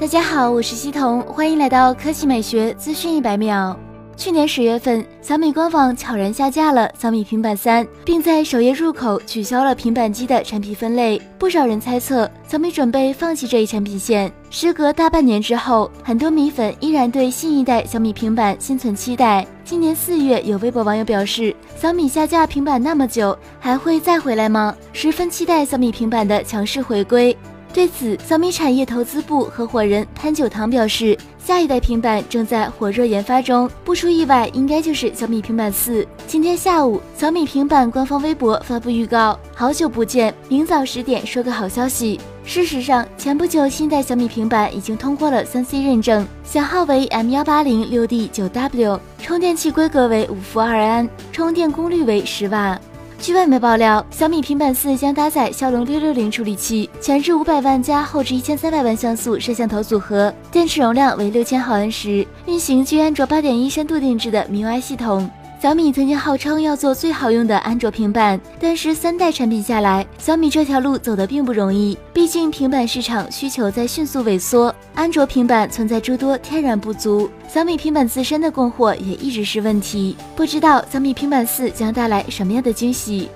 大家好，我是西彤，欢迎来到科技美学资讯一百秒。去年十月份，小米官网悄然下架了小米平板三，并在首页入口取消了平板机的产品分类。不少人猜测，小米准备放弃这一产品线。时隔大半年之后，很多米粉依然对新一代小米平板心存期待。今年四月，有微博网友表示，小米下架平板那么久，还会再回来吗？十分期待小米平板的强势回归。对此，小米产业投资部合伙人潘九堂表示，下一代平板正在火热研发中，不出意外，应该就是小米平板四。今天下午，小米平板官方微博发布预告：好久不见，明早十点说个好消息。事实上，前不久新一代小米平板已经通过了三 C 认证，型号为 M 幺八零六 D 九 W，充电器规格为五伏二安，充电功率为十瓦。据外媒爆料，小米平板四将搭载骁龙六六零处理器，前置五百万加后置一千三百万像素摄像头组合，电池容量为六千毫安时，运行基于安卓八点一深度定制的 MIUI 系统。小米曾经号称要做最好用的安卓平板，但是三代产品下来，小米这条路走得并不容易。毕竟平板市场需求在迅速萎缩，安卓平板存在诸多天然不足，小米平板自身的供货也一直是问题。不知道小米平板四将带来什么样的惊喜？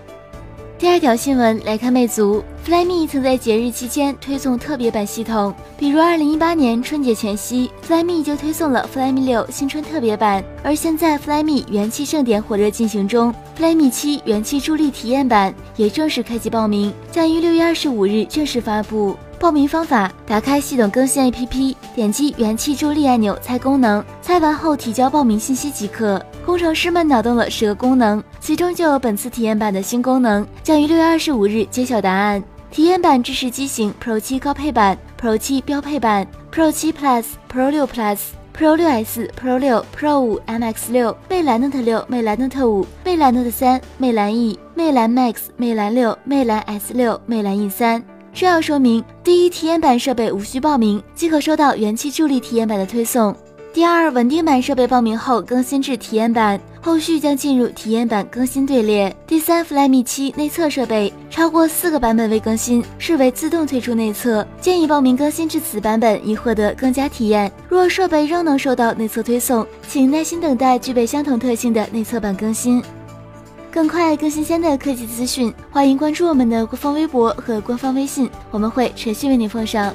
第二条新闻来看，魅族 Flyme 曾在节日期间推送特别版系统，比如二零一八年春节前夕，Flyme 就推送了 Flyme 六新春特别版，而现在 Flyme 元气盛典火热进行中，Flyme 七元气助力体验版也正式开启报名，将于六月二十五日正式发布。报名方法：打开系统更新 APP，点击元气助力按钮猜功能，猜完后提交报名信息即可。工程师们脑洞了十个功能，其中就有本次体验版的新功能，将于六月二十五日揭晓答案。体验版支持机型 Pro 七高配版、Pro 七标配版、Pro 七 Plus、Pro 六 Plus、Pro 六 S、Pro 六、Pro 五、MX 六、魅蓝 Note 六、魅蓝 Note 五、魅蓝 Note 三、魅蓝 E、魅蓝 Max、魅蓝六、魅蓝 S 六、魅蓝 E 三。这要说明，第一体验版设备无需报名即可收到元气助力体验版的推送。第二，稳定版设备报名后更新至体验版，后续将进入体验版更新队列。第三，Flyme 七内测设备超过四个版本未更新，视为自动退出内测，建议报名更新至此版本以获得更加体验。若设备仍能收到内测推送，请耐心等待具备相同特性的内测版更新。更快、更新鲜的科技资讯，欢迎关注我们的官方微博和官方微信，我们会持续为您奉上。